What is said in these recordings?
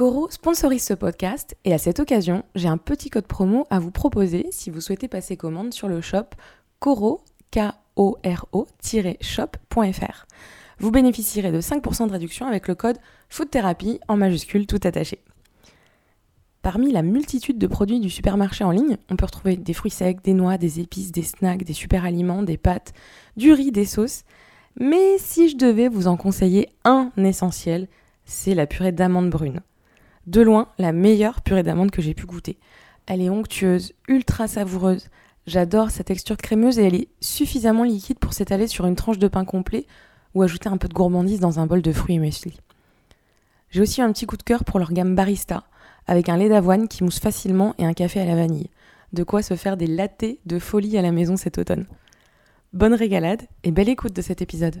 Coro sponsorise ce podcast et à cette occasion, j'ai un petit code promo à vous proposer si vous souhaitez passer commande sur le shop coro, k o r shopfr Vous bénéficierez de 5% de réduction avec le code Food Therapy en majuscule tout attaché. Parmi la multitude de produits du supermarché en ligne, on peut retrouver des fruits secs, des noix, des épices, des snacks, des super aliments, des pâtes, du riz, des sauces. Mais si je devais vous en conseiller un essentiel, c'est la purée d'amandes brunes. De loin, la meilleure purée d'amandes que j'ai pu goûter. Elle est onctueuse, ultra savoureuse. J'adore sa texture crémeuse et elle est suffisamment liquide pour s'étaler sur une tranche de pain complet ou ajouter un peu de gourmandise dans un bol de fruits et muesli. J'ai aussi un petit coup de cœur pour leur gamme barista, avec un lait d'avoine qui mousse facilement et un café à la vanille. De quoi se faire des lattés de folie à la maison cet automne. Bonne régalade et belle écoute de cet épisode.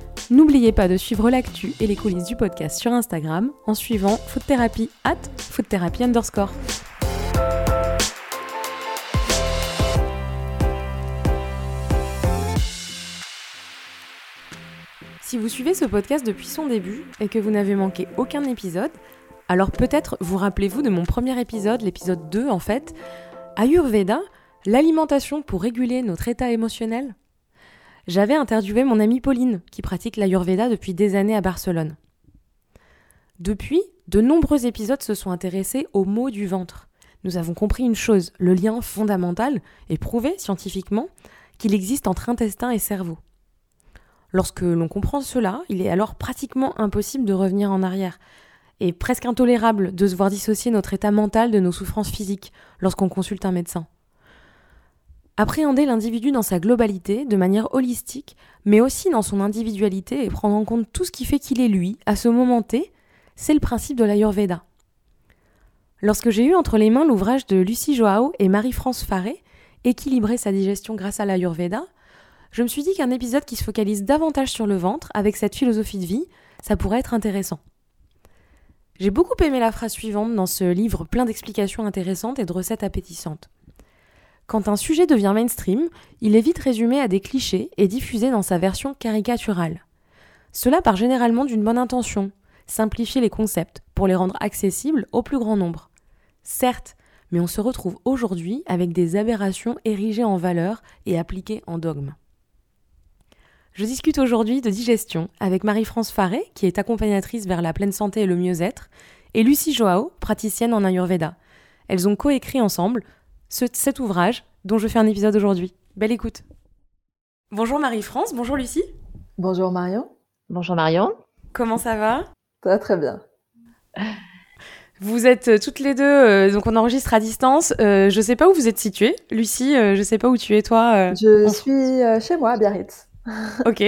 N'oubliez pas de suivre l'actu et les coulisses du podcast sur Instagram en suivant Food Therapy at underscore. Si vous suivez ce podcast depuis son début et que vous n'avez manqué aucun épisode, alors peut-être vous rappelez-vous de mon premier épisode, l'épisode 2 en fait, Ayurveda, l'alimentation pour réguler notre état émotionnel j'avais interviewé mon amie Pauline, qui pratique l'Ayurveda depuis des années à Barcelone. Depuis, de nombreux épisodes se sont intéressés aux maux du ventre. Nous avons compris une chose, le lien fondamental, et prouvé scientifiquement, qu'il existe entre intestin et cerveau. Lorsque l'on comprend cela, il est alors pratiquement impossible de revenir en arrière, et presque intolérable de se voir dissocier notre état mental de nos souffrances physiques lorsqu'on consulte un médecin. Appréhender l'individu dans sa globalité, de manière holistique, mais aussi dans son individualité et prendre en compte tout ce qui fait qu'il est lui, à ce moment T, c'est le principe de l'Ayurveda. Lorsque j'ai eu entre les mains l'ouvrage de Lucie Joao et Marie-France Faré, Équilibrer sa digestion grâce à l'Ayurveda, je me suis dit qu'un épisode qui se focalise davantage sur le ventre, avec cette philosophie de vie, ça pourrait être intéressant. J'ai beaucoup aimé la phrase suivante dans ce livre plein d'explications intéressantes et de recettes appétissantes. Quand un sujet devient mainstream, il est vite résumé à des clichés et diffusé dans sa version caricaturale. Cela part généralement d'une bonne intention, simplifier les concepts pour les rendre accessibles au plus grand nombre. Certes, mais on se retrouve aujourd'hui avec des aberrations érigées en valeur et appliquées en dogme. Je discute aujourd'hui de digestion avec Marie-France Faré, qui est accompagnatrice vers la pleine santé et le mieux-être, et Lucie Joao, praticienne en Ayurveda. Elles ont coécrit ensemble cet ouvrage dont je fais un épisode aujourd'hui. Belle écoute. Bonjour Marie-France, bonjour Lucie. Bonjour Marion. Bonjour Marion. Comment ça va? Ça très bien. Vous êtes euh, toutes les deux, euh, donc on enregistre à distance. Euh, je sais pas où vous êtes située. Lucie, je sais pas où tu es toi. je suis chez moi à Biarritz. ok.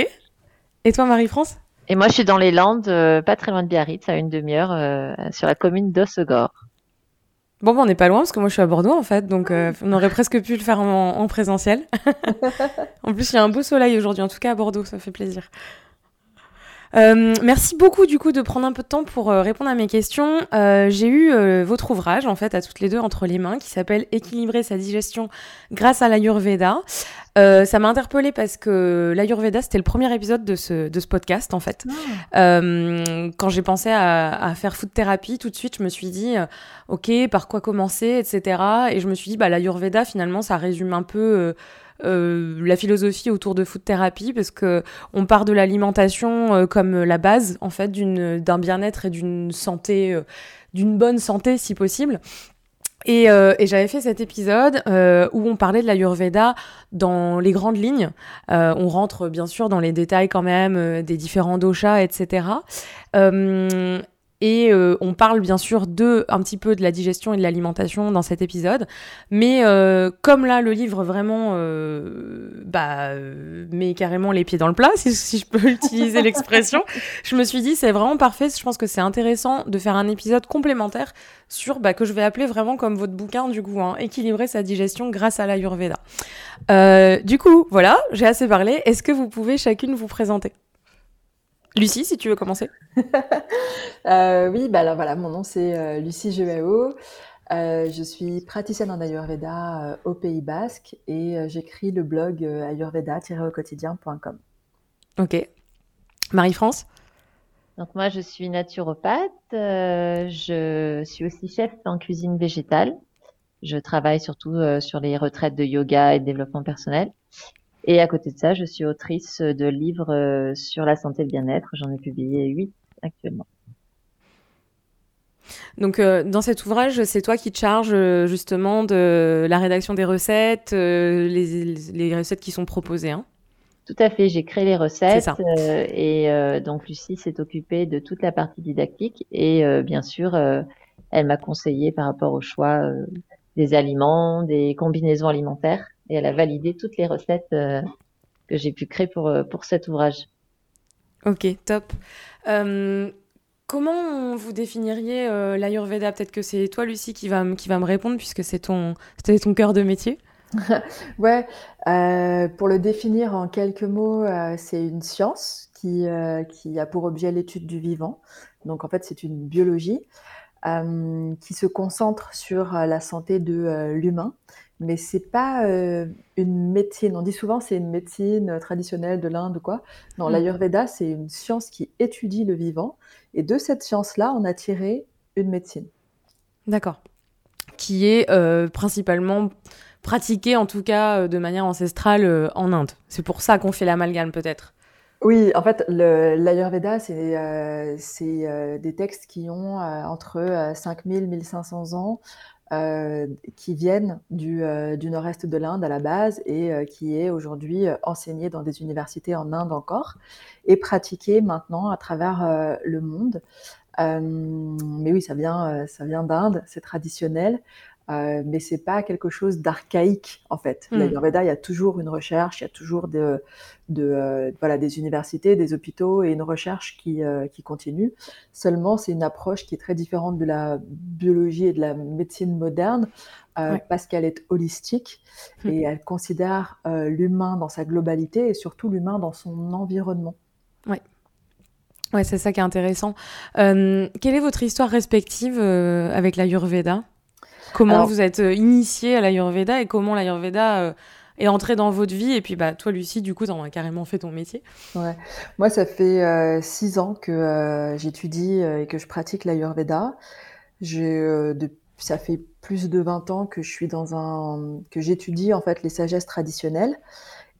Et toi Marie-France? Et moi je suis dans les Landes, pas très loin de Biarritz, à une demi-heure, sur la commune d'Ossegor. Bon, bah, on n'est pas loin parce que moi je suis à Bordeaux en fait, donc euh, on aurait presque pu le faire en, présentiel. en plus, il y a un beau soleil aujourd'hui, en tout cas à Bordeaux, ça fait plaisir. Euh, merci beaucoup du coup de prendre un peu de temps pour euh, répondre à mes questions. J'ai eu votre ouvrage en fait à toutes les deux entre les mains qui s'appelle Équilibrer sa digestion grâce à l'Ayurveda. Euh, ça m'a interpellée parce que l'Ayurveda, c'était le premier épisode de ce, de ce podcast, en fait. Euh, quand j'ai pensé à, à, faire food thérapie, tout de suite, je me suis dit, euh, OK, par quoi commencer, etc. Et je me suis dit, bah, l'Ayurveda, finalement, ça résume un peu... Euh, la philosophie autour de food thérapie parce que on part de l'alimentation comme la base en fait d'un bien-être et d'une santé d'une bonne santé si possible et, euh, j'avais fait cet épisode euh, où on parlait de l'Ayurveda dans les grandes lignes. Euh, on rentre bien sûr dans les détails quand même euh, des différents doshas, etc. Et euh, on parle bien sûr de un petit peu de la digestion et de l'alimentation dans cet épisode, mais euh, comme là le livre vraiment euh, bah, euh, met carrément les pieds dans le plat, si, si je peux utiliser l'expression, je me suis dit c'est vraiment parfait. Je pense que c'est intéressant de faire un épisode complémentaire sur bah, que je vais appeler vraiment comme votre bouquin du coup, hein, équilibrer sa digestion grâce à l'Ayurveda. Euh, du coup, voilà, j'ai assez parlé. Est-ce que vous pouvez chacune vous présenter? Lucie, si tu veux commencer. Euh, oui, bah alors voilà, mon nom c'est euh, Lucie Joao. Euh, je suis praticienne en Ayurveda euh, au Pays Basque et euh, j'écris le blog euh, ayurveda-au-quotidien.com. Ok. Marie-France? Donc moi, je suis naturopathe. euh, je suis aussi chef en cuisine végétale. Je travaille surtout euh, sur les retraites de yoga et de développement personnel. Et à côté de ça, je suis autrice de livres euh, sur la santé et le bien-être. J'en ai publié huit actuellement. Donc, euh, dans cet ouvrage, c'est toi qui te charges euh, justement de la rédaction des recettes, euh, les, les recettes qui sont proposées. Hein. Tout à fait, j'ai créé les recettes euh, et euh, donc Lucie s'est occupée de toute la partie didactique et euh, bien sûr, euh, elle m'a conseillé par rapport au choix euh, des aliments, des combinaisons alimentaires et elle a validé toutes les recettes euh, que j'ai pu créer pour, euh, pour cet ouvrage. Ok, top. Euh, comment vous définiriez euh, l'Ayurveda? Peut-être que c'est toi, Lucie, qui va, qui va me répondre puisque c'est ton, c'était ton cœur de métier. Ouais, euh, pour le définir en quelques mots, euh, c'est une science qui, euh, qui a pour objet l'étude du vivant. Donc en fait, c'est une biologie euh, qui se concentre sur la santé de euh, l'humain, mais c'est pas euh, une médecine. On dit souvent c'est une médecine euh, traditionnelle de l'Inde ou quoi. Non, Mm. l'Ayurveda, c'est une science qui étudie le vivant, et de cette science-là, on a tiré une médecine. D'accord. Qui est euh, principalement pratiquée, en tout cas de manière ancestrale, euh, en Inde. C'est pour ça qu'on fait l'amalgame, peut-être. Oui, en fait, l'Ayurveda, c'est euh, euh, des textes qui ont euh, entre euh, 5000 1500 ans, euh, qui viennent du, euh, du nord-est de l'Inde à la base et euh, qui est aujourd'hui euh, enseigné dans des universités en Inde encore et pratiqué maintenant à travers le monde. Mais oui, ça vient, ça vient d'Inde, c'est traditionnel. Euh, mais c'est pas quelque chose d'archaïque en fait. Mm. L'Ayurveda, il y a toujours une recherche, il y a toujours de, de, euh, voilà, des universités, des hôpitaux et une recherche qui, euh, qui continue. Seulement, c'est une approche qui est très différente de la biologie et de la médecine moderne euh, Ouais. parce qu'elle est holistique Hmm. et elle considère l'humain dans sa globalité et surtout l'humain dans son environnement. Ouais, c'est ça qui est intéressant. Quelle est votre histoire respective avec l'Ayurveda? Comment Alors- vous êtes euh, initié à l'Ayurveda et comment l'Ayurveda euh, est entré dans votre vie? Et puis, bah, toi, Lucie, du coup, t'en as carrément fait ton métier. Ouais. Moi, ça fait euh, six ans que euh, j'étudie et que je pratique l'Ayurveda. Euh, de- ça fait plus de 20 ans que je suis dans un, que j'étudie en fait les sagesses traditionnelles.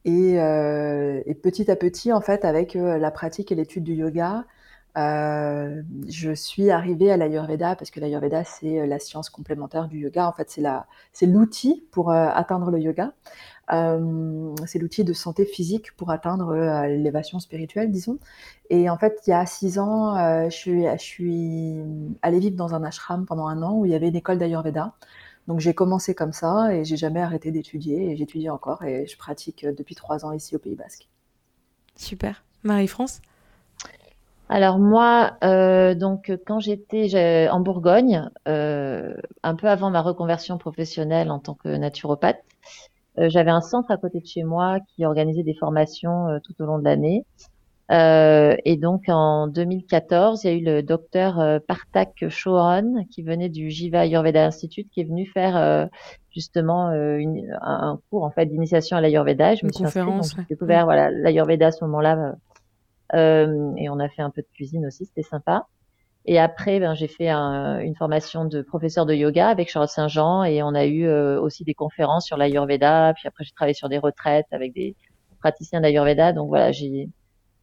Et, et petit à petit, en fait, avec la pratique et l'étude du yoga, euh, je suis arrivée à l'Ayurveda parce que l'Ayurveda, c'est euh, la science complémentaire du yoga. En fait, c'est l'outil pour euh, atteindre le yoga. C'est l'outil de santé physique pour atteindre l'élévation spirituelle, disons. Et en fait, il y a six ans, je suis, je suis allée vivre dans un ashram pendant un an où il y avait une école d'Ayurveda. Donc j'ai commencé comme ça et j'ai jamais arrêté d'étudier et j'étudie encore et je pratique depuis trois ans ici au Pays Basque. Super. Marie-France? Alors moi, euh, donc quand j'étais en Bourgogne, euh, un peu avant ma reconversion professionnelle en tant que naturopathe, euh, j'avais un centre à côté de chez moi qui organisait des formations euh, tout au long de l'année. Euh, et donc en 2014, il y a eu le docteur euh, Partak Choran qui venait du Jiva Ayurveda Institute qui est venu faire euh, justement euh, une- un, cours en fait d'initiation à l'Ayurveda. Je me suis inscrite, donc conférence, j'ai ouais. découvert voilà l'Ayurveda à ce moment-là. Euh, et on a fait un peu de cuisine aussi, c'était sympa. Et après, ben, j'ai fait un- une formation de professeur de yoga avec Charles Saint-Jean et on a eu euh, aussi des conférences sur l'Ayurveda. Puis après, j'ai travaillé sur des retraites avec des praticiens d'Ayurveda. Donc voilà, j'ai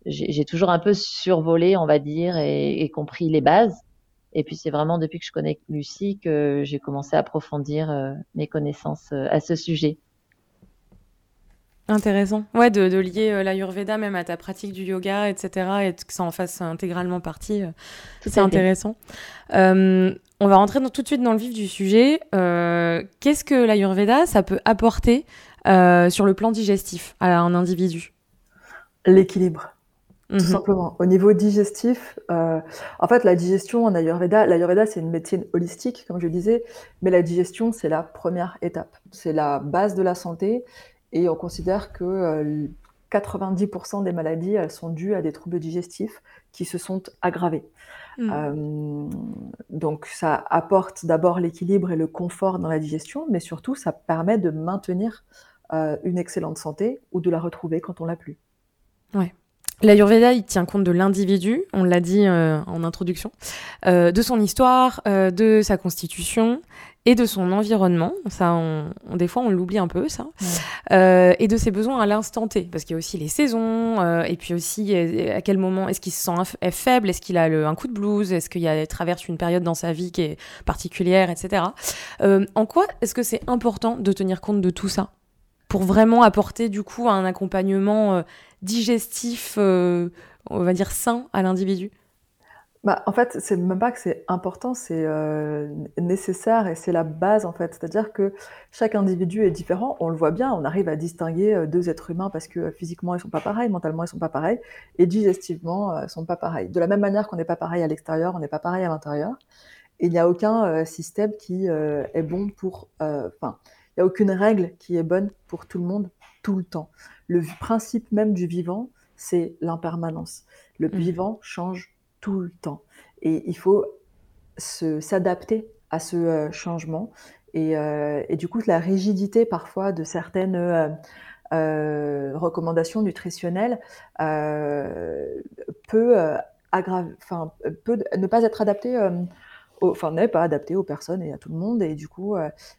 j'ai toujours un peu survolé, on va dire, et, et compris les bases. Et puis c'est vraiment depuis que je connais Lucie que j'ai commencé à approfondir euh, mes connaissances à ce sujet. Intéressant. Ouais, de, lier euh, l'Ayurveda même à ta pratique du yoga, etc. et que ça en fasse intégralement partie. Euh, c'est intéressant. Euh, on va rentrer tout de suite dans le vif du sujet. Qu'est-ce que l'Ayurveda, ça peut apporter sur le plan digestif à un individu? L'équilibre. Tout mhm. simplement. Au niveau digestif, en fait, la digestion en Ayurveda, l'Ayurveda, c'est une médecine holistique, comme je disais, mais la digestion, c'est la première étape. C'est la base de la santé et on considère que 90% euh, des maladies, elles sont dues à des troubles digestifs qui se sont aggravés. Mmh. Euh, donc ça apporte d'abord l'équilibre et le confort dans la digestion, mais surtout ça permet de maintenir euh, une excellente santé ou de la retrouver quand on l'a plus. Ouais. L'Ayurveda, il tient compte de l'individu, on l'a dit en introduction, de son histoire, de sa constitution, et de son environnement. Ça, on, des fois, on l'oublie un peu, ça. Euh, et de ses besoins à l'instant T. Parce qu'il y a aussi les saisons, euh, et puis aussi euh, à quel moment est-ce qu'il se sent faible, est-ce qu'il a un coup de blues, est-ce qu'il a traverse une période dans sa vie qui est particulière, etc. en quoi est-ce que c'est important de tenir compte de tout ça? Pour vraiment apporter du coup un accompagnement digestif, on va dire sain à l'individu? Bah, en fait, c'est même pas que c'est important, c'est euh, nécessaire et c'est la base en fait. C'est-à-dire que chaque individu est différent. On le voit bien, on arrive à distinguer euh, deux êtres humains parce que physiquement ils sont pas pareils, mentalement ils sont pas pareils et digestivement euh, ils sont pas pareils. De la même manière qu'on n'est pas pareil à l'extérieur, on n'est pas pareil à l'intérieur. Il n'y a aucun système qui est bon pour. N'y a aucune règle qui est bonne pour tout le monde tout le temps. Le principe même du vivant, c'est l'impermanence. Le mmh. vivant change tout le temps. Et il faut s'adapter à ce euh, changement. Et, euh, et, du coup, la rigidité parfois de certaines euh, recommandations nutritionnelles peut, peut ne pas être adaptée enfin n'est pas adapté aux personnes et à tout le monde. Et du coup,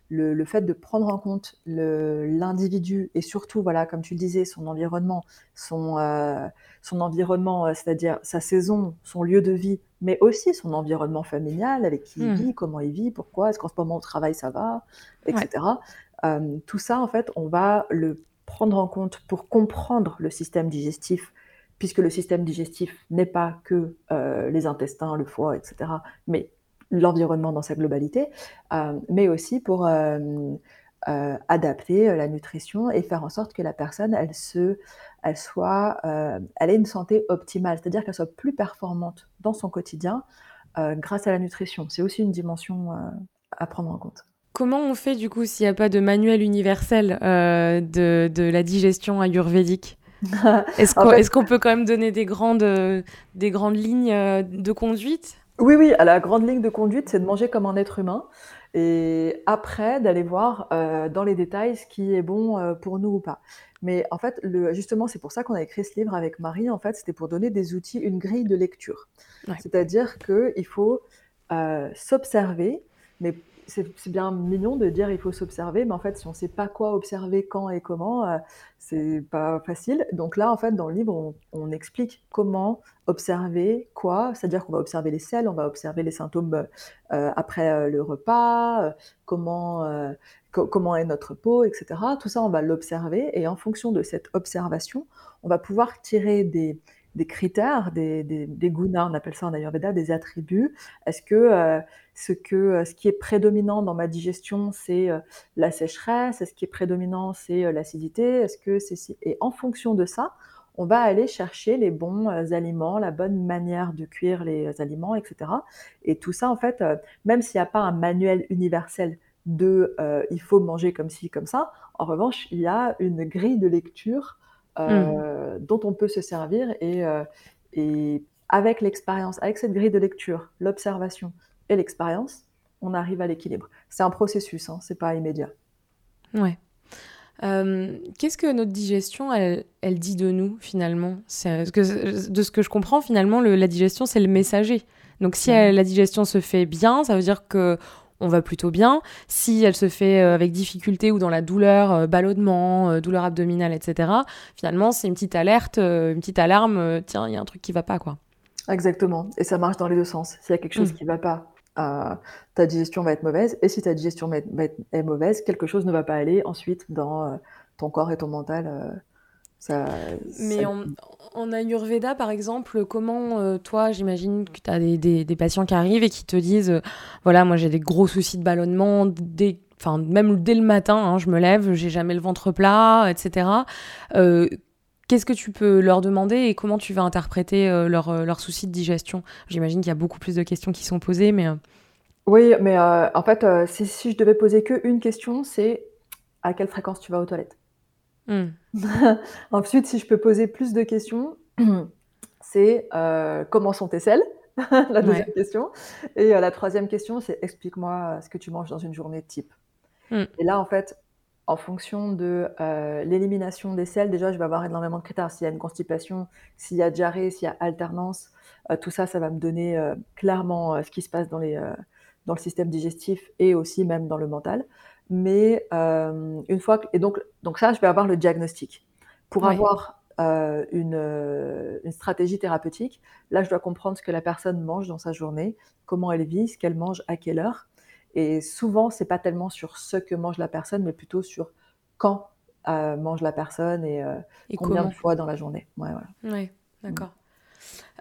le, le, fait de prendre en compte l'individu et surtout, voilà, comme tu le disais, son environnement, son, son environnement, euh, c'est-à-dire sa saison, son lieu de vie, mais aussi son environnement familial, avec qui il hmm. vit, comment il vit, pourquoi, est-ce qu'en ce moment au travail ça va, etc. Euh, tout ça, en fait, on va le prendre en compte pour comprendre le système digestif, puisque le système digestif n'est pas que euh, les intestins, le foie, etc., mais l'environnement dans sa globalité, mais aussi pour adapter la nutrition et faire en sorte que la personne, elle se elle soit, euh, elle ait une santé optimale, c'est-à-dire qu'elle soit plus performante dans son quotidien euh, grâce à la nutrition. C'est aussi une dimension euh, à prendre en compte. Comment on fait du coup s'il n'y a pas de manuel universel de, de, la digestion ayurvédique? Est-ce qu'on peut quand même donner des grandes, des grandes lignes de conduite? Oui, oui, la grande ligne de conduite, c'est de manger comme un être humain et après d'aller voir dans les détails ce qui est bon pour nous ou pas. Mais en fait, le, justement, c'est pour ça qu'on a écrit ce livre avec Marie. En fait, c'était pour donner des outils, une grille de lecture. C'est-à-dire qu'il faut euh, s'observer, mais c'est bien mignon de dire il faut s'observer, mais en fait, si on ne sait pas quoi observer, quand et comment, euh, c'est pas facile. Donc là, en fait, dans le livre, on, explique comment observer quoi, c'est-à-dire qu'on va observer les selles, on va observer les symptômes euh, après le repas, comment comment est notre peau, etc. Tout ça, on va l'observer et en fonction de cette observation, on va pouvoir tirer des, critères, des, des, gunas, on appelle ça en Ayurveda, des attributs. Est-ce que, euh, ce que euh, ce qui est prédominant dans ma digestion, c'est euh, la sécheresse? Est-ce qui est prédominant, c'est l'acidité? Est-ce que Et en fonction de ça, on va aller chercher les bons aliments, la bonne manière de cuire les aliments, etc. Et tout ça, en fait, même s'il n'y a pas un manuel universel de il faut manger comme ci, comme ça. En revanche, il y a une grille de lecture euh, mmh. dont on peut se servir et, euh, et avec l'expérience, avec cette grille de lecture, l'observation et l'expérience, on arrive à l'équilibre. C'est un processus, hein, c'est pas immédiat. Ouais. Qu'est-ce que notre digestion, elle, elle dit de nous finalement? Que, De ce que je comprends, finalement, le, la digestion, c'est le messager. Donc si la digestion se fait bien, ça veut dire que on va plutôt bien. Si elle se fait euh, avec difficulté ou dans la douleur, euh, ballonnement, euh, douleur abdominale, etc., finalement, c'est une petite alerte, une petite alarme, tiens, il y a un truc qui va pas, quoi. Exactement. Et ça marche dans les deux sens. S'il y a quelque chose mm. qui va pas, ta digestion va être mauvaise. Et si ta digestion est, mauvaise, quelque chose ne va pas aller ensuite dans ton corps et ton mental. Ça, Mais en, Ayurveda, par exemple, comment toi, j'imagine que tu as des, des, patients qui arrivent et qui te disent voilà, moi j'ai des gros soucis de ballonnement, des enfin même dès le matin, hein, je me lève, j'ai jamais le ventre plat, etc. Euh, qu'est-ce que tu peux leur demander et comment tu vas interpréter euh, leurs leur euh, soucis de digestion? J'imagine qu'il y a beaucoup plus de questions qui sont posées, mais... Oui, mais en fait, si, si, je devais poser qu'une question, c'est à quelle fréquence tu vas aux toilettes? Hmm. Ensuite, si je peux poser plus de questions, c'est comment sont tes selles? La deuxième question. Et la troisième question, c'est explique-moi ce que tu manges dans une journée type. Mm. Et là, en fait, en fonction de euh, l'élimination des sels, déjà, je vais avoir énormément de critères. S'il y a une constipation, s'il y a diarrhée, s'il y a alternance, euh, tout ça, ça va me donner euh, clairement ce qui se passe dans, les, dans le système digestif et aussi même dans le mental. Mais une fois que, et donc, donc ça, je vais avoir le diagnostic. Pour avoir une, une, stratégie thérapeutique, là, je dois comprendre ce que la personne mange dans sa journée, comment elle vit, ce qu'elle mange, à quelle heure. Et souvent, c'est pas tellement sur ce que mange la personne, mais plutôt sur quand euh, mange la personne et, euh, combien de fois dans la journée. Ouais, voilà. ouais d'accord.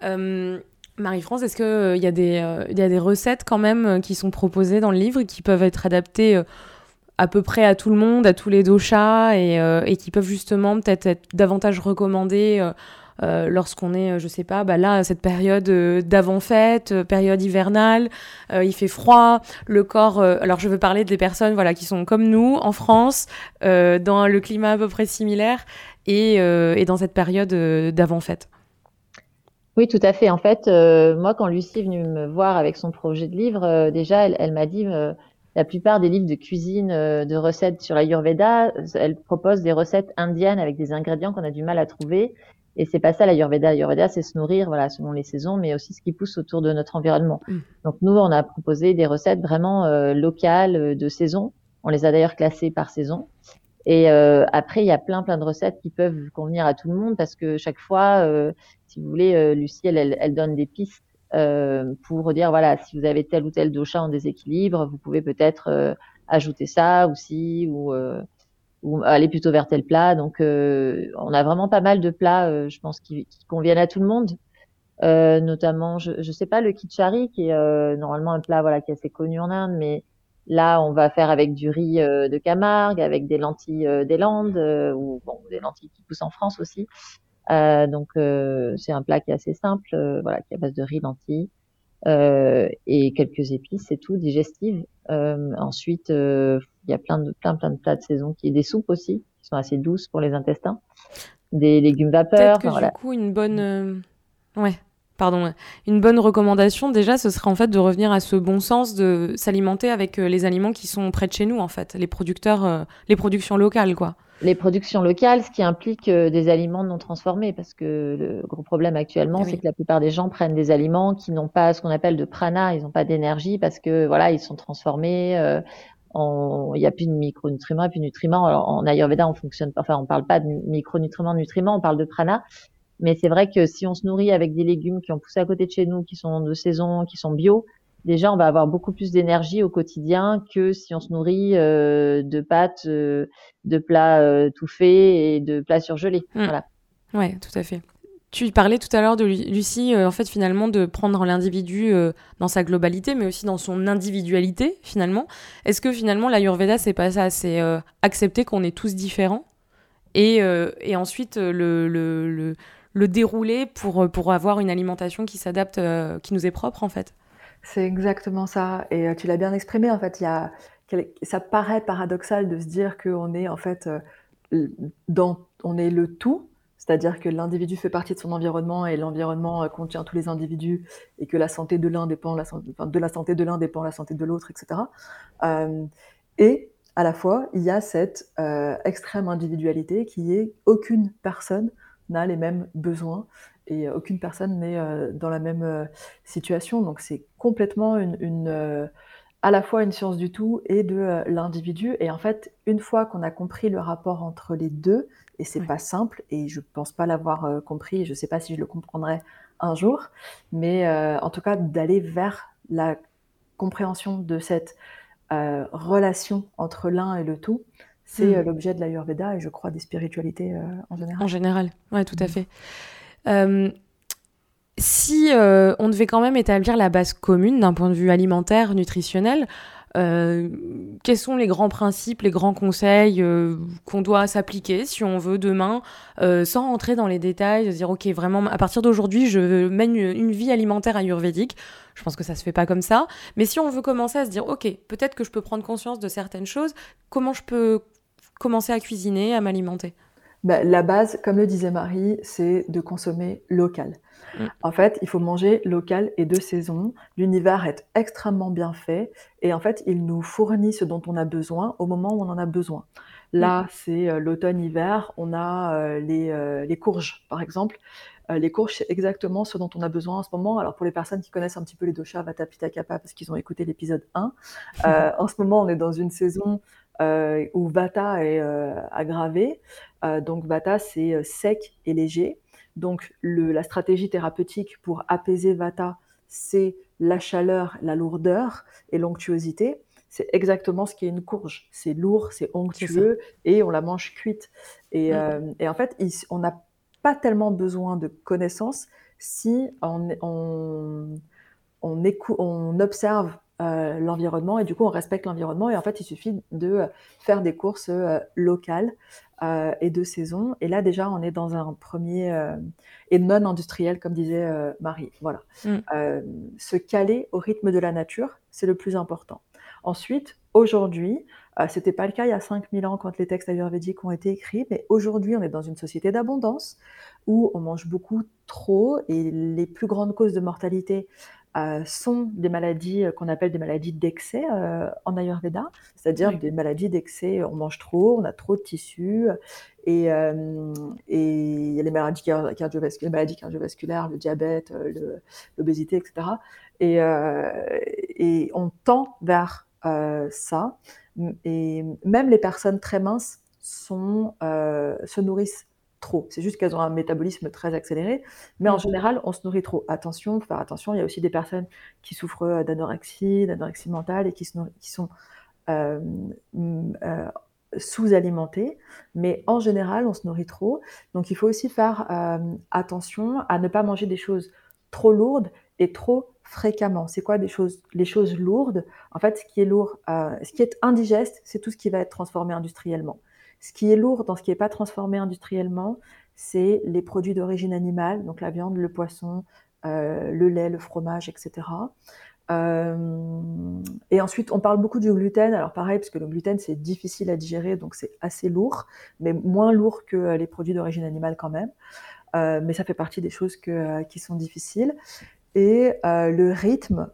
Euh, Marie-France, est-ce qu'il y, a des, y a des recettes quand même qui sont proposées dans le livre qui peuvent être adaptées à peu près à tout le monde, à tous les doshas et, et qui peuvent justement peut-être être davantage recommandées euh, lorsqu'on est, euh, je sais pas, bah là, cette période euh, d'avant-fête, période hivernale, il fait froid, le corps. alors, je veux parler des personnes, voilà, qui sont comme nous en France, dans le climat à peu près similaire et, dans cette période d'avant-fête. Oui, tout à fait. En fait, moi, quand Lucie est venue me voir avec son projet de livre, déjà, elle m'a dit la plupart des livres de cuisine, de recettes sur l'Ayurveda, elle propose des recettes indiennes avec des ingrédients qu'on a du mal à trouver. Et c'est pas ça l'Ayurveda. L'Ayurveda, c'est se nourrir, voilà, selon les saisons, mais aussi ce qui pousse autour de notre environnement. Mm. Donc nous, on a proposé des recettes vraiment euh, locales euh, de saison. On les a d'ailleurs classées par saison. Et euh, après, il y a plein plein de recettes qui peuvent convenir à tout le monde parce que chaque fois, si vous voulez, Lucie, elle, elle, elle, donne des pistes pour dire voilà, si vous avez tel ou tel dosha en déséquilibre, vous pouvez peut-être ajouter ça aussi ou ou aller plutôt vers tel plat. Donc, euh, on a vraiment pas mal de plats, euh, je pense, qui, qui, conviennent à tout le monde. Euh, notamment, je ne sais pas, le kichari, qui est euh, normalement un plat voilà, qui est assez connu en Inde, mais là, on va faire avec du riz de Camargue, avec des lentilles des Landes, ou bon, des lentilles qui poussent en France aussi. Donc, c'est un plat qui est assez simple, voilà, qui est à base de riz, lentilles. et quelques épices, c'est tout, digestive. ensuite, il y a plein de, plein, plein de plats de saison, qui des soupes aussi, qui sont assez douces pour les intestins, des légumes vapeur. Peut-être que du coup, une bonne, euh, ouais, pardon, une bonne recommandation déjà, ce serait en fait de revenir à ce bon sens de s'alimenter avec euh, les aliments qui sont près de chez nous en fait, les producteurs, euh, les productions locales quoi. Les productions locales, ce qui implique des aliments non transformés, parce que le gros problème actuellement, c'est que la plupart des gens prennent des aliments qui n'ont pas ce qu'on appelle de prana, ils n'ont pas d'énergie parce que voilà, ils sont transformés il n'y a plus de micronutriments plus de nutriments. Alors, en Ayurveda, on fonctionne, enfin, on parle pas de micronutriments, nutriments, on parle de prana. Mais c'est vrai que si on se nourrit avec des légumes qui ont poussé à côté de chez nous, qui sont de saison, qui sont bio, déjà on va avoir beaucoup plus d'énergie au quotidien que si on se nourrit euh, de pâtes, euh, de plats euh, tout faits et de plats surgelés. Mmh. Voilà. Ouais, tout à fait. Tu parlais tout à l'heure de Lucie, en fait, finalement, de prendre l'individu dans sa globalité, mais aussi dans son individualité, finalement. Est-ce que finalement, l'Ayurveda, c'est pas ça? C'est accepter qu'on est tous différents et, et ensuite le, le, le, le, dérouler pour, pour avoir une alimentation qui s'adapte, qui nous est propre, en fait? C'est exactement ça. Et tu l'as bien exprimé, en fait. Ça paraît paradoxal de se dire qu'on est, en fait, dans, on est le tout c'est-à-dire que l'individu fait partie de son environnement et l'environnement euh, contient tous les individus et que la santé de l'un dépend la, de la santé de l'un dépend la santé de l'autre, etc. Euh, et à la fois, il y a cette euh, extrême individualité qui est aucune personne n'a les mêmes besoins et aucune personne n'est dans la même situation. Donc c'est complètement une, à la fois une science du tout et de l'individu. Et en fait, une fois qu'on a compris le rapport entre les deux, et c'est pas simple et je pense pas l'avoir euh, compris. Je sais pas si je le comprendrai un jour, mais euh, en tout cas d'aller vers la compréhension de cette euh, relation entre l'un et le tout, c'est hmm. l'objet de l'Ayurveda et je crois des spiritualités en général. En général, ouais, tout à hmm. fait. Si on devait quand même établir la base commune d'un point de vue alimentaire, nutritionnel, euh, quels sont les grands principes, les grands conseils euh, qu'on doit s'appliquer si on veut demain, euh, sans rentrer dans les détails, de dire ok vraiment à partir d'aujourd'hui je mène une vie alimentaire ayurvédique. Je pense que ça se fait pas comme ça, mais si on veut commencer à se dire ok peut-être que je peux prendre conscience de certaines choses, comment je peux commencer à cuisiner, à m'alimenter? Bah, La base, comme le disait Marie, c'est de consommer local. Mm. En fait, il faut manger local et de saison. L'univers est extrêmement bien fait et en fait, il nous fournit ce dont on a besoin au moment où on en a besoin. Là, mm. c'est euh, l'automne-hiver, on a euh, les, euh, les, courges, par exemple. les courges, c'est exactement ce dont on a besoin en ce moment. Alors, pour les personnes qui connaissent un petit peu les doshas, Vata, Pitta, Kapha, parce qu'ils ont écouté l'épisode 1, en ce moment, on est dans une saison où Vata est aggravé. Donc, Vata, c'est sec et léger. Donc la stratégie thérapeutique pour apaiser Vata, c'est la chaleur, la lourdeur et l'onctuosité. C'est exactement ce qui est une courge. C'est lourd, c'est onctueux et on la mange cuite. Et, euh, en fait, on n'a pas tellement besoin de connaissances si on, observe euh, l'environnement et du coup on respecte l'environnement et en fait il suffit de faire des courses euh, locales euh, et de saison. Et là, déjà, on est dans un premier et non industriel, comme disait Marie. Voilà. Mm. se caler au rythme de la nature, c'est le plus important. Ensuite, aujourd'hui, c'était pas le cas il y a 5000 ans quand les textes ayurvédiques ont été écrits, mais aujourd'hui, on est dans une société d'abondance où on mange beaucoup trop et les plus grandes causes de mortalité euh, sont des maladies euh, qu'on appelle des maladies d'excès euh, en Ayurveda, c'est-à-dire des maladies d'excès. On mange trop, on a trop de tissus, et, il y a les maladies, cardiovasculaires, les maladies cardiovasculaires, le diabète, l'obésité, etc. Et, et, on tend vers ça. Et même les personnes très minces sont, se nourrissent trop. C'est juste qu'elles ont un métabolisme très accéléré. Mais en mmh. général, on se nourrit trop. Attention, faut faire attention. Il y a aussi des personnes qui souffrent euh, d'anorexie, d'anorexie mentale et qui, sont euh, euh, sous-alimentées. Mais en général, on se nourrit trop. Donc il faut aussi faire attention à ne pas manger des choses trop lourdes et trop fréquemment. C'est quoi des choses, les choses lourdes? En fait, ce qui est lourd, ce qui est indigeste, c'est tout ce qui va être transformé industriellement. Ce qui est lourd dans ce qui n'est pas transformé industriellement, c'est les produits d'origine animale, donc la viande, le poisson, euh, le lait, le fromage, etc. Euh, et ensuite, on parle beaucoup du gluten. Alors pareil, parce que le gluten, c'est difficile à digérer, donc c'est assez lourd, mais moins lourd que euh, les produits d'origine animale quand même. mais ça fait partie des choses qui sont difficiles. Et le rythme,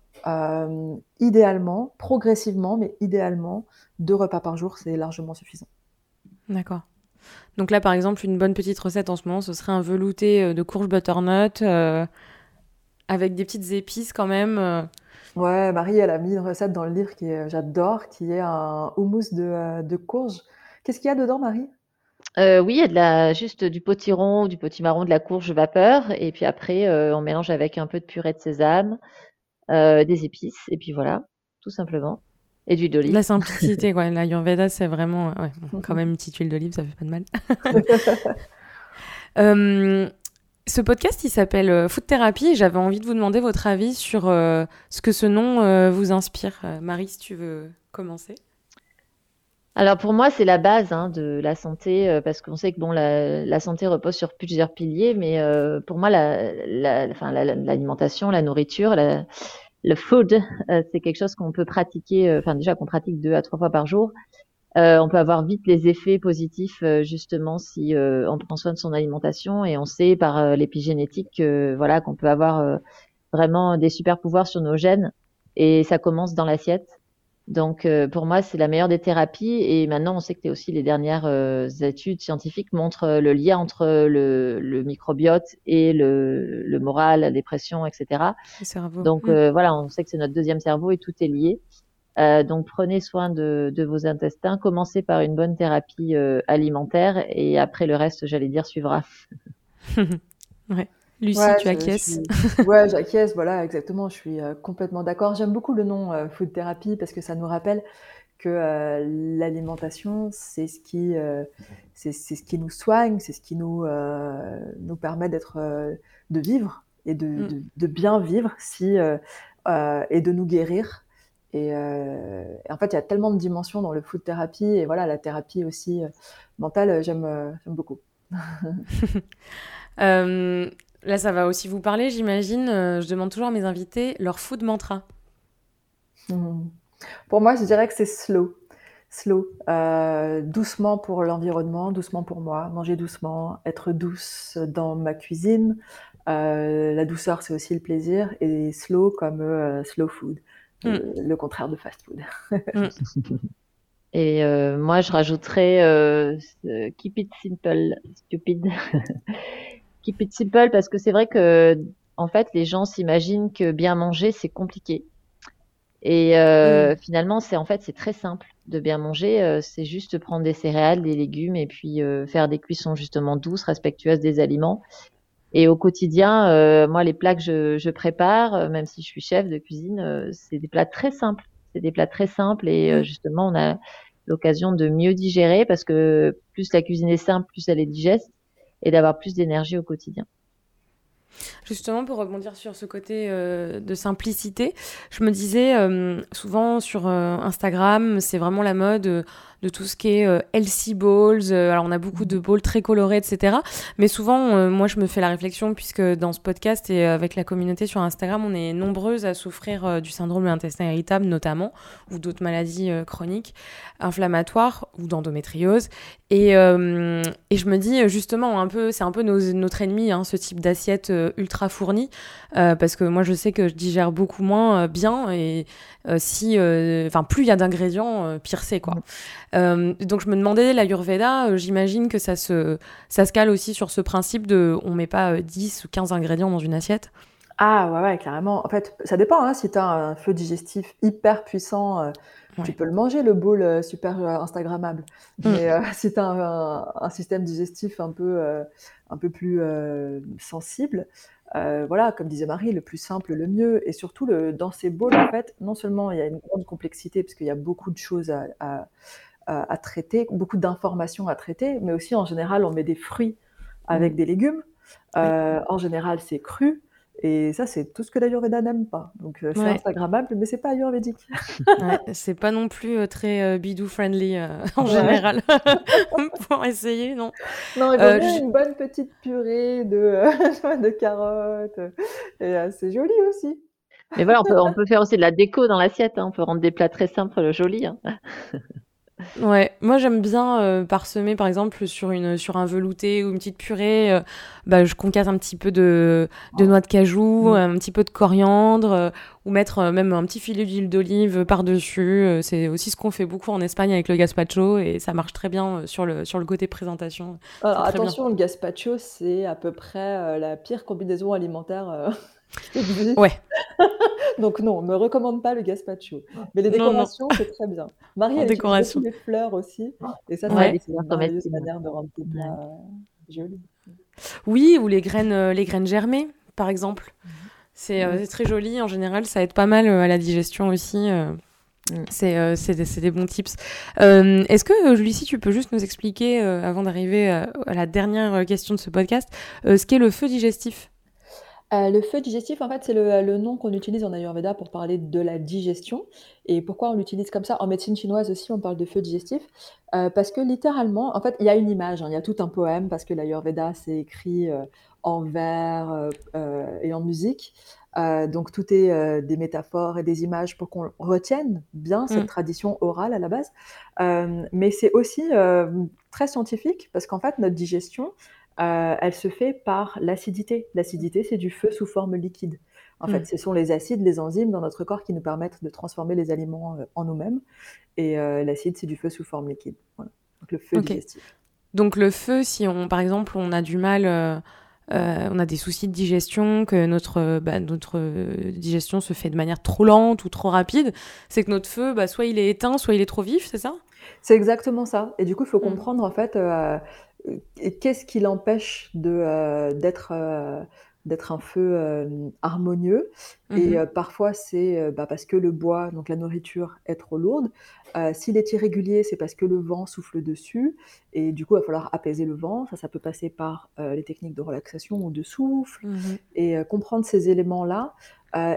idéalement, progressivement, mais idéalement, deux repas par jour, c'est largement suffisant. D'accord. Donc là, par exemple, une bonne petite recette en ce moment, ce serait un velouté euh, de courge butternut euh, avec des petites épices quand même. Euh. Ouais, Marie, elle a mis une recette dans le livre que j'adore, qui est un houmous de, de courge. Qu'est-ce qu'il y a dedans, Marie? Oui, il y a de la, juste du potiron, du potimarron, de la courge vapeur, et puis après, on mélange avec un peu de purée de sésame, des épices, et puis voilà, tout simplement. Et d'huile d'olive. La simplicité, quoi. La Yurveda, c'est vraiment. Ouais, quand même, une petite huile d'olive, ça fait pas de mal. Euh, ce podcast, il s'appelle euh, Food Therapy et j'avais envie de vous demander votre avis sur euh, ce que ce nom vous inspire. Marie, si tu veux commencer. Alors pour moi, c'est la base hein, de la santé, parce qu'on sait que bon, la, santé repose sur plusieurs piliers, mais pour moi, l'alimentation, la, la, nourriture, la, le food, euh, c'est quelque chose qu'on peut pratiquer, euh, enfin déjà qu'on pratique deux à trois fois par jour. Euh, on peut avoir vite les effets positifs justement si on prend soin de son alimentation et on sait par l'épigénétique voilà qu'on peut avoir vraiment des super pouvoirs sur nos gènes et ça commence dans l'assiette. Donc, euh, pour moi, c'est la meilleure des thérapies. Et maintenant, on sait que aussi les dernières euh, études scientifiques montrent euh, le lien entre le, microbiote et le, moral, la dépression, etc. Donc, mm. voilà, on sait que c'est notre deuxième cerveau et tout est lié. donc, prenez soin de, de, vos intestins. Commencez par une bonne thérapie alimentaire et après, le reste, j'allais dire, suivra. ouais. Lucie, tu acquiesces Ouais, j'acquiesce, voilà, exactement. Je suis euh, complètement d'accord. J'aime beaucoup le nom euh, food therapy parce que ça nous rappelle que l'alimentation, c'est ce qui, c'est ce qui nous soigne, c'est ce qui nous, nous permet d'être, de vivre et de, mm. de, bien vivre si, et de nous guérir. Et, en fait, il y a tellement de dimensions dans le food thérapie et voilà, la thérapie aussi mentale, j'aime beaucoup. là, ça va aussi vous parler, j'imagine. je demande toujours à mes invités leur food mantra. Mmh. Pour moi, je dirais que c'est slow. Slow. Euh, doucement pour l'environnement, doucement pour moi. Manger doucement, être douce dans ma cuisine. Euh, la douceur, c'est aussi le plaisir. Et slow comme euh, slow food. Hmm. le contraire de fast food. Hmm. Et moi, je rajouterais keep it simple, stupid. keep it simple parce que c'est vrai que, en fait, les gens s'imaginent que bien manger, c'est compliqué. Et euh, mm. finalement, c'est en fait c'est très simple de bien manger. Euh, c'est juste prendre des céréales, des légumes et puis euh, faire des cuissons justement douces, respectueuses des aliments. Et au quotidien, moi, les plats que je, je prépare, même si je suis chef de cuisine, c'est des plats très simples. C'est des plats très simples et mm. justement, on a l'occasion de mieux digérer parce que plus la cuisine est simple, plus elle est digeste et d'avoir plus d'énergie au quotidien. Justement, pour rebondir sur ce côté euh, de simplicité, je me disais euh, souvent sur euh, Instagram, c'est vraiment la mode de tout ce qui est euh, healthy balls. Euh, alors on a beaucoup de balls très colorés, etc. Mais souvent, euh, moi je me fais la réflexion puisque dans ce podcast et avec la communauté sur Instagram, on est nombreuses à souffrir du syndrome de l'intestin irritable notamment, ou d'autres maladies chroniques, inflammatoires ou d'endométriose. Et, et je me dis justement un peu, c'est un peu notre ennemi, hein, ce type d'assiette ultra fournie, parce que moi je sais que je digère beaucoup moins bien et si, enfin plus il y a d'ingrédients, pire c'est quoi. Euh, donc je me demandais, l'Ayurveda, euh, j'imagine que ça se, ça se cale aussi sur ce principe de on met pas 10 euh, ou 15 ingrédients dans une assiette? Ah ouais, ouais, carrément. En fait, ça dépend. Hein, si tu as un feu digestif hyper puissant, tu peux le manger, le bowl super Instagrammable. Mm. Mais si tu as un, système digestif un peu, un peu plus sensible, voilà, comme disait Marie, le plus simple, le mieux. Et surtout, le, dans ces bowls, en fait, non seulement il y a une grande complexité, parce qu'il y a beaucoup de choses à à traiter, beaucoup d'informations à traiter, mais aussi en général, on met des fruits avec mm. des légumes. Euh, en général, c'est cru. Et ça, c'est tout ce que l'Ayurveda n'aime pas. Donc, euh, c'est Instagrammable, mais c'est pas ayurvédique. c'est pas non plus euh, très bidou friendly en général pour essayer, non Non, il vaut une bonne petite purée de, de carottes. Et c'est joli aussi. Mais voilà, on peut, on peut, faire aussi de la déco dans l'assiette. Hein. On peut rendre des plats très simples jolis. Hein. Ouais, moi j'aime bien euh, parsemer par exemple sur une sur un velouté ou une petite purée, euh, bah, je concasse un petit peu de, de noix de cajou, mm. un petit peu de coriandre euh, ou mettre même un petit filet d'huile d'olive par-dessus. c'est aussi ce qu'on fait beaucoup en Espagne avec le gazpacho et ça marche très bien sur le sur le côté présentation. Alors, attention, le gazpacho c'est à peu près la pire combinaison alimentaire Ouais. Donc non, on me recommande pas le gazpacho. Mais les décorations, c'est très bien. Marie, elle décoration. les fleurs aussi. Et ça, c'est une manière de rendre tes plats jolis. Oui, ou les graines, euh, les graines germées, par exemple. Mhm. Euh, c'est très joli. En général, ça aide pas mal euh, à la digestion aussi. Mm. C'est des, des, bons tips. Est-ce que, Lucie, tu peux juste nous expliquer, avant d'arriver à, la dernière question de ce podcast, ce qu'est le feu digestif? Euh, le feu digestif, en fait, c'est le, nom qu'on utilise en Ayurveda pour parler de la digestion. Et pourquoi on l'utilise comme ça En médecine chinoise aussi, on parle de feu digestif? Euh, parce que littéralement, en fait, il y a une image, hein, il y a tout un poème, parce que l'Ayurveda, c'est écrit euh, en vers et en musique. donc tout est des métaphores et des images pour qu'on retienne bien cette mmh. tradition orale à la base. mais c'est aussi très scientifique, parce qu'en fait, notre digestion, euh, elle se fait par l'acidité. L'acidité, c'est du feu sous forme liquide. En fait, mm. ce sont les acides, les enzymes dans notre corps qui nous permettent de transformer les aliments euh, en nous-mêmes. Et euh, l'acide, c'est du feu sous forme liquide. Donc le feu digestif. Donc le feu, si on, par exemple, on a du mal, on a des soucis de digestion, que notre, bah, notre digestion se fait de manière trop lente ou trop rapide, c'est que notre feu, bah, soit il est éteint, soit il est trop vif, c'est ça? C'est exactement ça. Et du coup, il faut mm. comprendre en fait qu'est-ce qui l'empêche de, euh, d'être, euh, d'être un feu harmonieux? Et mmh parfois, c'est bah, parce que le bois, donc la nourriture, est trop lourde. S'il est irrégulier, c'est parce que le vent souffle dessus. Et du coup, il va falloir apaiser le vent. Ça, ça peut passer par les techniques de relaxation ou de souffle. Mmh et comprendre ces éléments-là.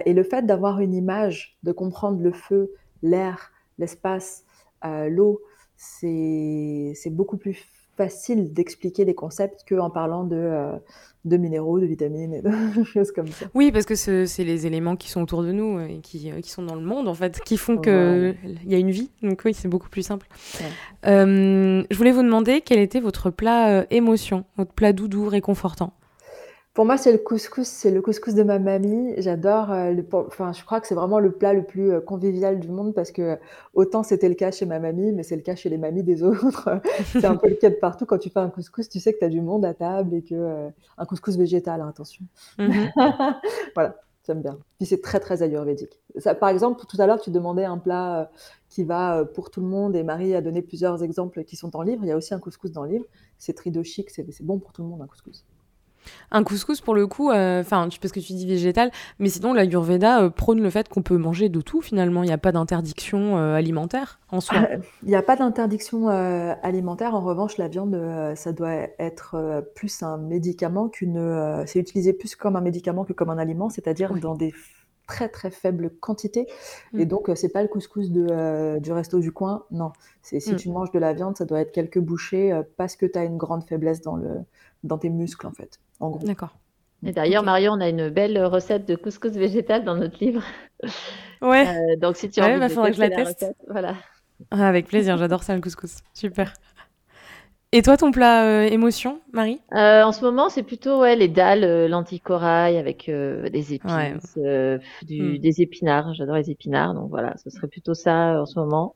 et le fait d'avoir une image, de comprendre le feu, l'air, l'espace, l'eau, c'est beaucoup plus facile d'expliquer les concepts qu'en parlant de, euh, de minéraux, de vitamines et de choses comme ça. Oui, parce que c'est les éléments qui sont autour de nous et qui, euh, qui sont dans le monde, en fait, qui font qu'il il y a une vie. Donc oui, c'est beaucoup plus simple. Euh, je voulais vous demander quel était votre plat émotion, votre plat doudou réconfortant pour moi, c'est le couscous, c'est le couscous de ma mamie. J'adore. Euh, enfin, je crois que c'est vraiment le plat le plus euh, convivial du monde parce que autant c'était le cas chez ma mamie, mais c'est le cas chez les mamies des autres. c'est un peu le cas de partout. Quand tu fais un couscous, tu sais que tu as du monde à table et que euh, un couscous végétal, hein, attention. Mhm. voilà, j'aime bien. Puis c'est très très ayurvédique. Ça, par exemple, tout à l'heure, tu demandais un plat qui va pour tout le monde et Marie a donné plusieurs exemples qui sont dans le livre. Il y a aussi un couscous dans le livre. C'est tridochique, c'est bon pour tout le monde un couscous. Un couscous, pour le coup, euh, enfin, euh, parce que tu dis végétal, mais sinon, la Yurveda euh, prône le fait qu'on peut manger de tout, finalement. Il n'y a pas d'interdiction euh, alimentaire en soi. Il n'y a pas d'interdiction alimentaire. En revanche, la viande, ça doit être plus un médicament qu'une. c'est utilisé plus comme un médicament que comme un aliment, c'est-à-dire dans des très très faibles quantités. Et mm. donc, c'est pas le couscous de, du resto du coin. Non. C'est si mm. tu manges de la viande, ça doit être quelques bouchées parce que tu as une grande faiblesse dans, le, dans tes muscles, en fait. D'accord. Et d'ailleurs, Marion, on a une belle recette de couscous végétal dans notre livre. Ouais. Euh, donc, si tu as envie bah, de que je la, teste. voilà. Ah, avec plaisir, j'adore ça le couscous. Super. Et toi, ton plat euh, émotion, Marie? Euh, En ce moment, c'est plutôt ouais, les dalles, lentilles corail avec des épices, du, hmm. des épinards. J'adore les épinards, donc voilà, ce serait plutôt ça en ce moment.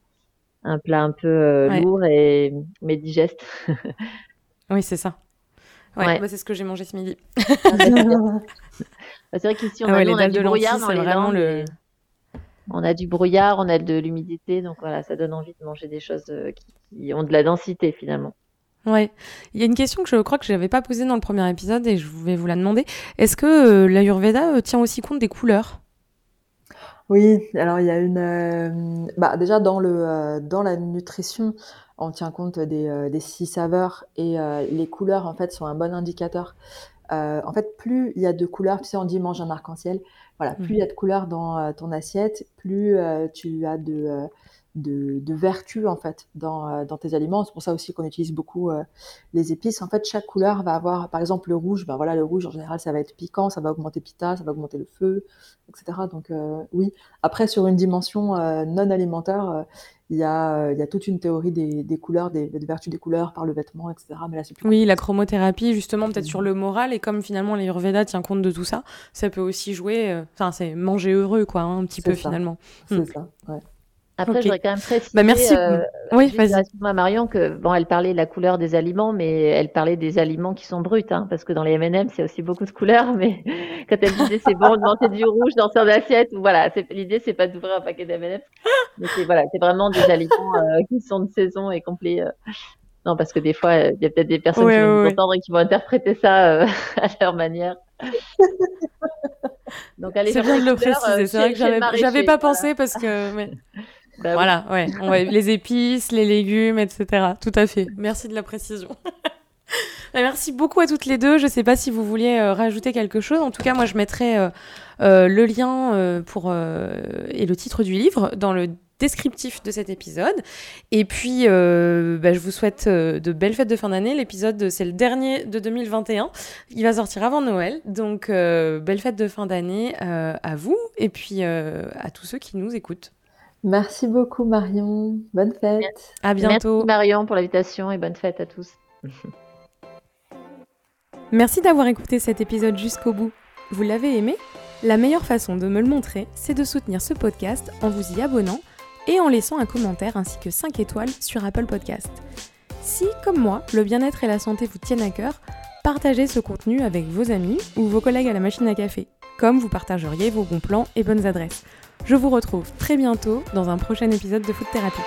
Un plat un peu lourd et mais digeste. oui, c'est ça. Ouais, c'est ce que j'ai mangé ce midi. Bah, c'est vrai qu'ici, on, ah a, du brouillard dans les vraiment le... On a du brouillard, on a de l'humidité, donc voilà, ça donne envie de manger des choses euh, qui, ont de la densité finalement. Ouais, il y a une question que je crois que je n'avais pas posée dans le premier épisode et je vais vous la demander. Est-ce que euh, l'Ayurveda euh, tient aussi compte des couleurs? Oui, alors il y a une. Bah, déjà dans, le, dans la nutrition, on tient compte des, euh, des six saveurs et euh, les couleurs en fait sont un bon indicateur. Euh, en fait, plus il y a de couleurs, tu sais, on dit mange un arc-en-ciel. Voilà, plus il y a de couleurs dans ton assiette, plus tu as de, de, de vertu en fait dans, dans tes aliments. C'est pour ça aussi qu'on utilise beaucoup les épices. En fait, chaque couleur va avoir, par exemple, le rouge. Ben voilà, le rouge en général, ça va être piquant, ça va augmenter pita, ça va augmenter le feu, etc. Donc oui. Après, sur une dimension non alimentaire, il y, a, il y a toute une théorie des, des couleurs, des, des, vertus des couleurs par le vêtement, etc. Mais là, plus oui, la chromothérapie, justement, peut-être sur le moral, et comme finalement l'Ayurveda tient compte de tout ça, ça peut aussi jouer, euh, enfin, c'est manger heureux, quoi, hein, un petit peu finalement. C'est hmm. ça, ouais. Après, je voudrais quand même préciser, bah, merci. Euh, oui, vas-y. Marion que bon, elle parlait de la couleur des aliments, mais elle parlait des aliments qui sont bruts, hein, parce que dans les M&M, c'est aussi beaucoup de couleurs. Mais quand elle disait c'est bon de manger du rouge dans son assiette, voilà, l'idée c'est pas d'ouvrir un paquet d'M&M, mais c'est voilà, c'est vraiment des aliments euh, qui sont de saison et complets. Euh. Non, parce que des fois, il y a peut-être des personnes qui vont entendre et qui vont interpréter ça euh, à leur manière. Donc, allez c'est bien de le préciser. C'est vrai que j'avais pas pensé parce que. Mais... Bah voilà, ouais. les épices, les légumes, etc. Tout à fait. Merci de la précision. Bah, merci beaucoup à toutes les deux. Je ne sais pas si vous vouliez euh, rajouter quelque chose. En tout cas, moi, je mettrai euh, euh, le lien pour et le titre du livre dans le descriptif de cet épisode. Et puis, bah, je vous souhaite de belles fêtes de fin d'année. L'épisode, c'est le dernier de 2021. Il va sortir avant Noël. Donc, belles fêtes de fin d'année à vous et puis à tous ceux qui nous écoutent. Merci beaucoup Marion. Bonne fête. À bientôt. Merci Marion pour l'invitation et bonne fête à tous. Merci d'avoir écouté cet épisode jusqu'au bout. Vous l'avez aimé? La meilleure façon de me le montrer, c'est de soutenir ce podcast en vous y abonnant et en laissant un commentaire ainsi que 5 étoiles sur Apple Podcast. Si, comme moi, le bien-être et la santé vous tiennent à cœur, partagez ce contenu avec vos amis ou vos collègues à la machine à café, comme vous partageriez vos bons plans et bonnes adresses. Je vous retrouve très bientôt dans un prochain épisode de Food Therapy.